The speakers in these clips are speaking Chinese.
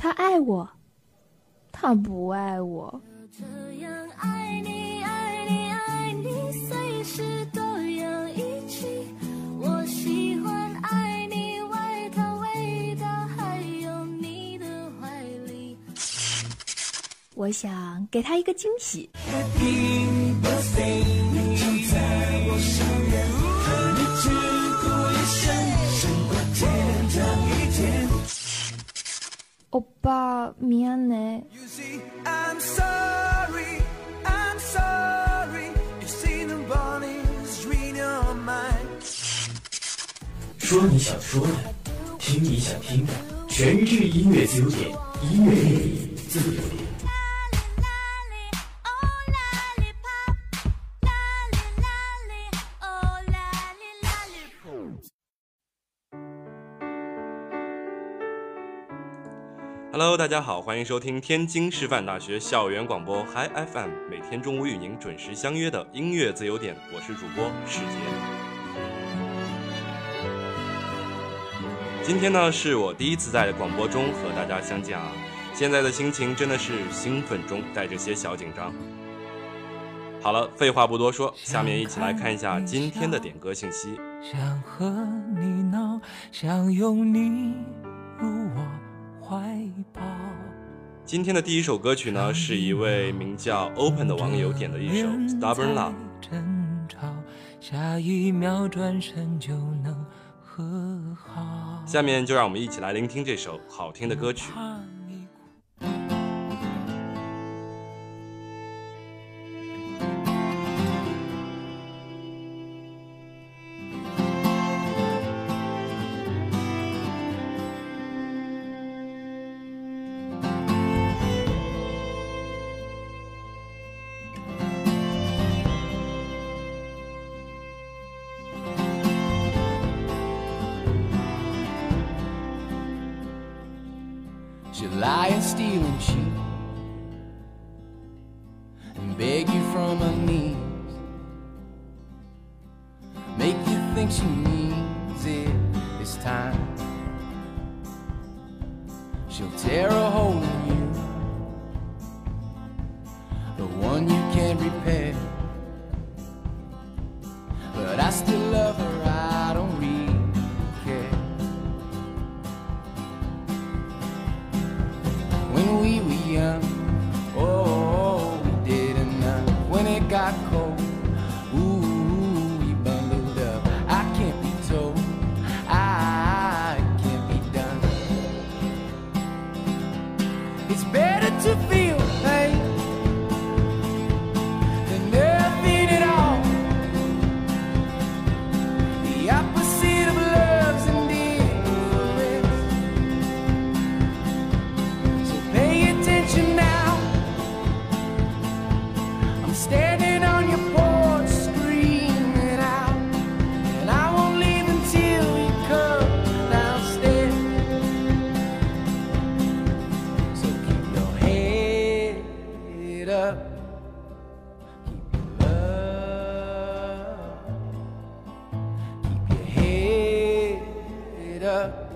他爱我，他不爱我。我喜欢我想给他一个惊喜。happy birthday 你就在我身边和你一生胜过天一天欧巴咩啊内说你想说的听你想听的全剧音乐自由点音乐电影自由点。Hello，大家好，欢迎收听天津师范大学校园广播 Hi FM，每天中午与您准时相约的音乐自由点，我是主播世杰。今天呢，是我第一次在广播中和大家相见啊，现在的心情真的是兴奋中带着些小紧张。好了，废话不多说，下面一起来看一下今天的点歌信息。想和你闹，想拥你怀抱。今天的第一首歌曲呢，是一位名叫 Open 的网友点的一首《Stubborn Love》。下一秒转身就能和好。下面就让我们一起来聆听这首好听的歌曲。lying, stealing, cheating. Yeah.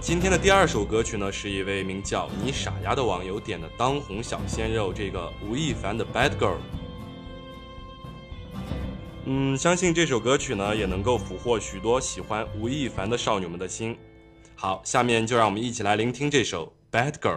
今天的第二首歌曲呢，是一位名叫“你傻丫”的网友点的当红小鲜肉这个吴亦凡的《Bad Girl》。嗯，相信这首歌曲呢，也能够俘获许多喜欢吴亦凡的少女们的心。好，下面就让我们一起来聆听这首《Bad Girl》。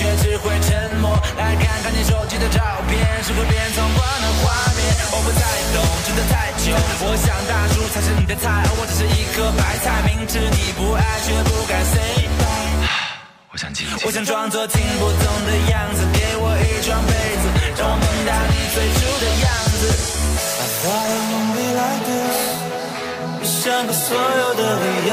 却只会沉默。来看看你手机的照片，是否变从光的画面？我不太懂，真的太久。我想大叔才是你的菜，而我只是一颗白菜。明知你不爱，却不敢 say bye。我想静静。我想装作听不懂的样子，给我一双被子，让我梦到你最初的样子。I thought it won't be like this。我想过所有的理由，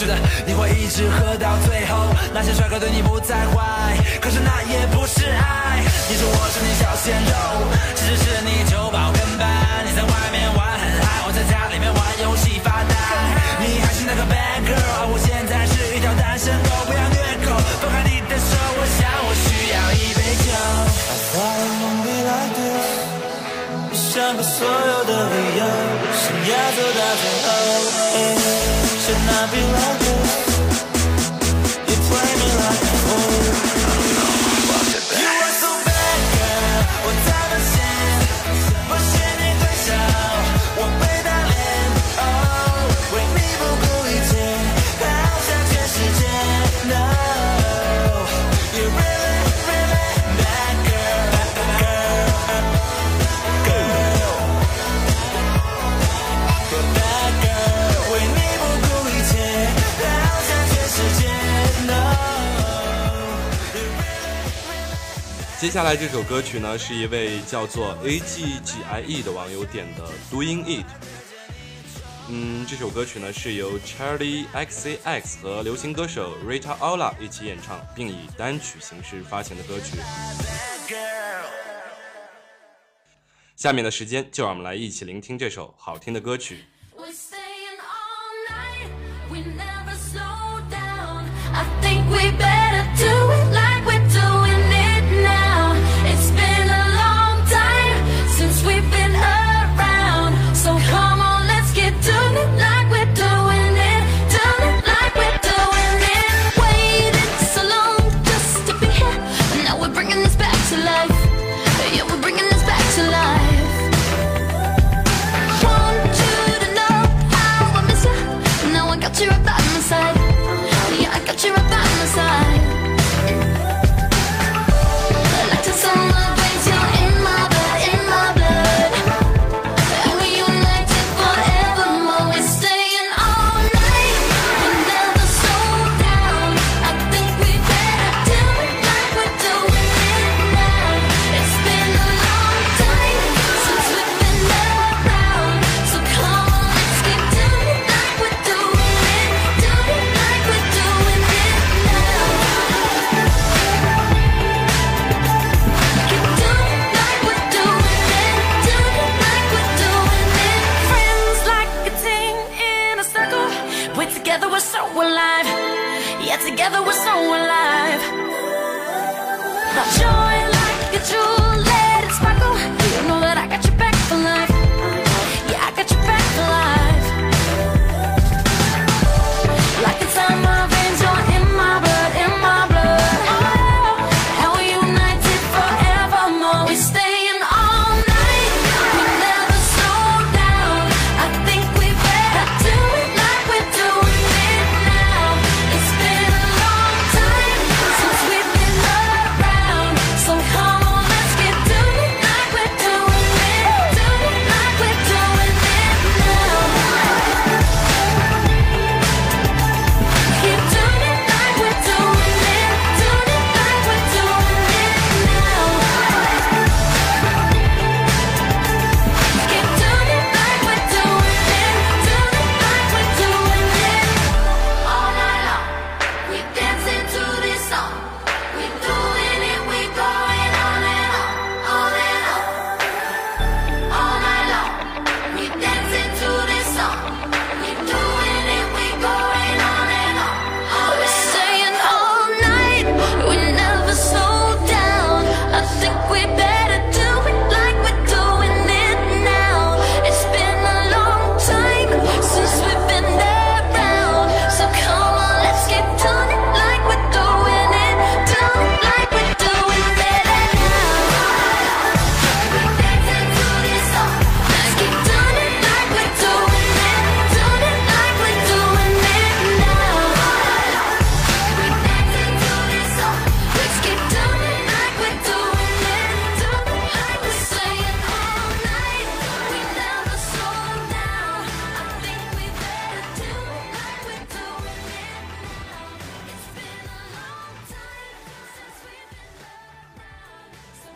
是的，你会一直喝到最后。那些帅哥对你不再坏，可是那也不是爱。你说我是你小鲜肉，其实是你酒保 I'll be like 接下来这首歌曲呢，是一位叫做 A G G I E 的网友点的《Doing It》。嗯，这首歌曲呢是由 Charlie X C X 和流行歌手 Rita Ora 一起演唱，并以单曲形式发行的歌曲。下面的时间，就让我们来一起聆听这首好听的歌曲。got you alive. Yeah, together we're so alive. The joy.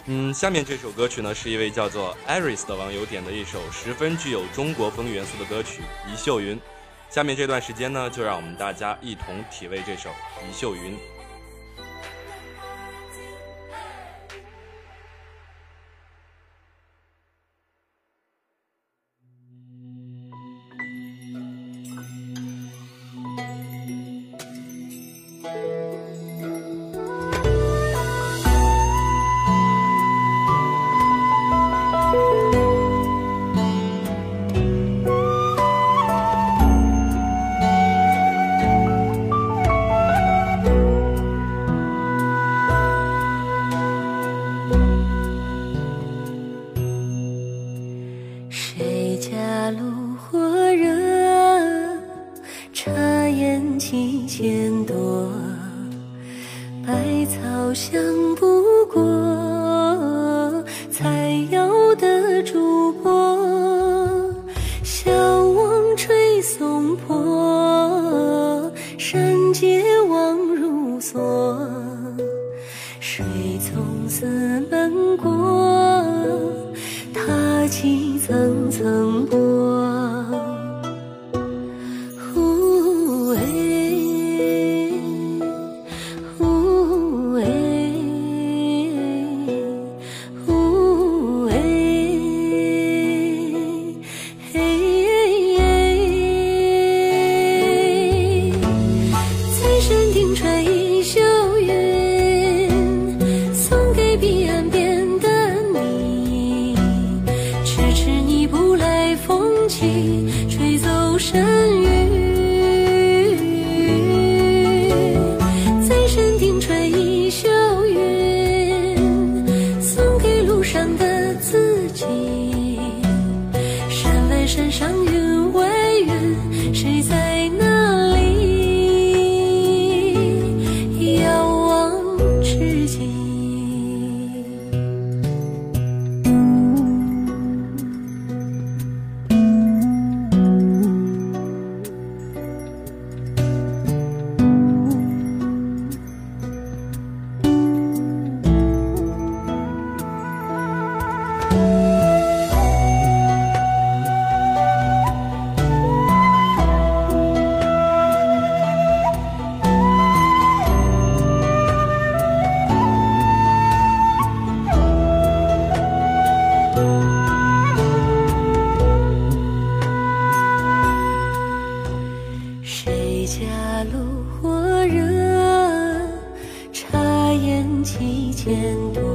嗯，下面这首歌曲呢，是一位叫做 Aris 的网友点的一首十分具有中国风元素的歌曲《一秀云》。下面这段时间呢，就让我们大家一同体味这首《一秀云》。天多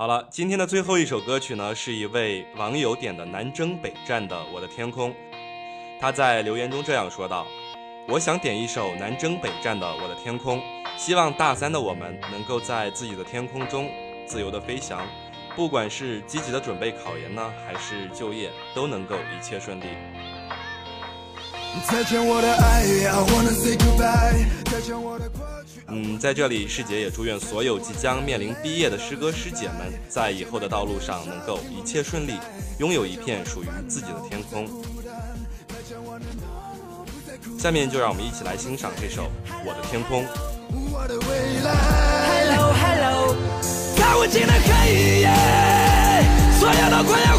好了，今天的最后一首歌曲呢，是一位网友点的南征北战的《我的天空》。他在留言中这样说道：“我想点一首南征北战的《我的天空》，希望大三的我们能够在自己的天空中自由的飞翔，不管是积极的准备考研呢，还是就业，都能够一切顺利。”再见我的爱，I wanna say goodbye。再见我的过去。嗯，在这里，师姐也祝愿所有即将面临毕业的师哥师姐们，在以后的道路上能够一切顺利，拥有一片属于自己的天空。下面就让我们一起来欣赏这首《我的天空》。我的未来。Hello Hello，在无尽的黑夜，所有都快要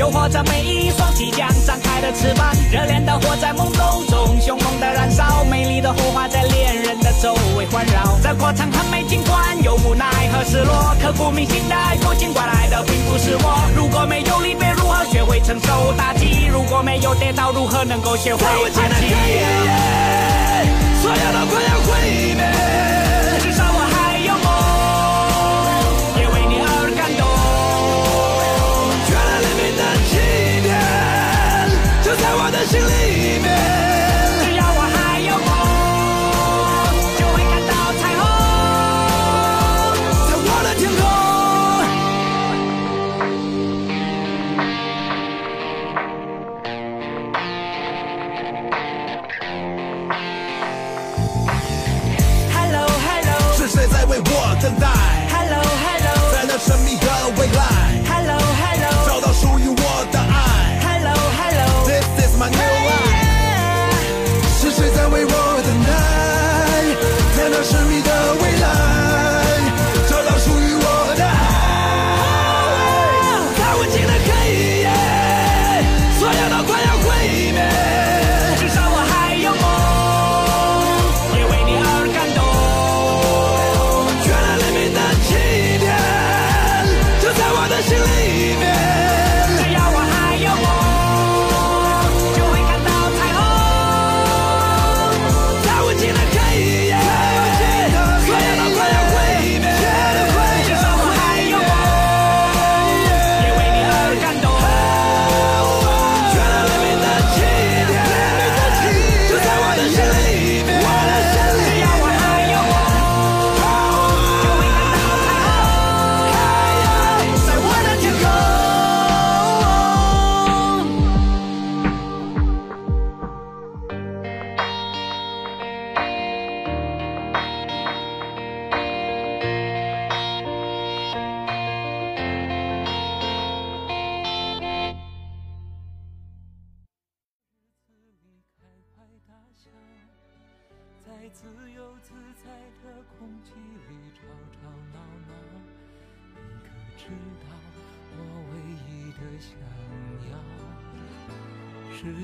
诱惑着每一双即将张开的翅膀。热烈的火在懵懂中凶猛的燃烧，美丽的火花在恋人的周围环绕。这过程很美，尽管有无奈和失落，刻骨铭心的爱过，尽管来的并不是我。如果没有离别，如何学会承受打击？如果没有跌倒，如何能够学会爬起？所有的快要毁灭。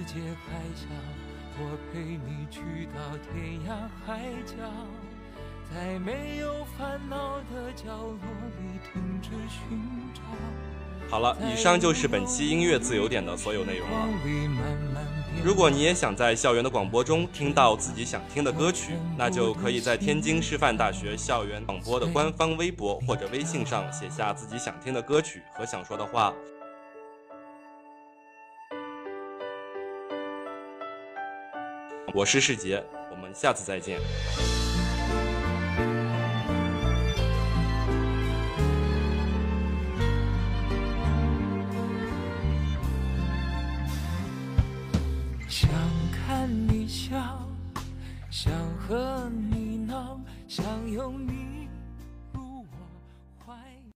界还小，我陪你去到天涯海角，在没有烦恼的角落里停止寻找。好了，以上就是本期音乐自由点的所有内容了。如果你也想在校园的广播中听到自己想听的歌曲，那就可以在天津师范大学校园广播的官方微博或者微信上写下自己想听的歌曲和想说的话。我是世杰，我们下次再见。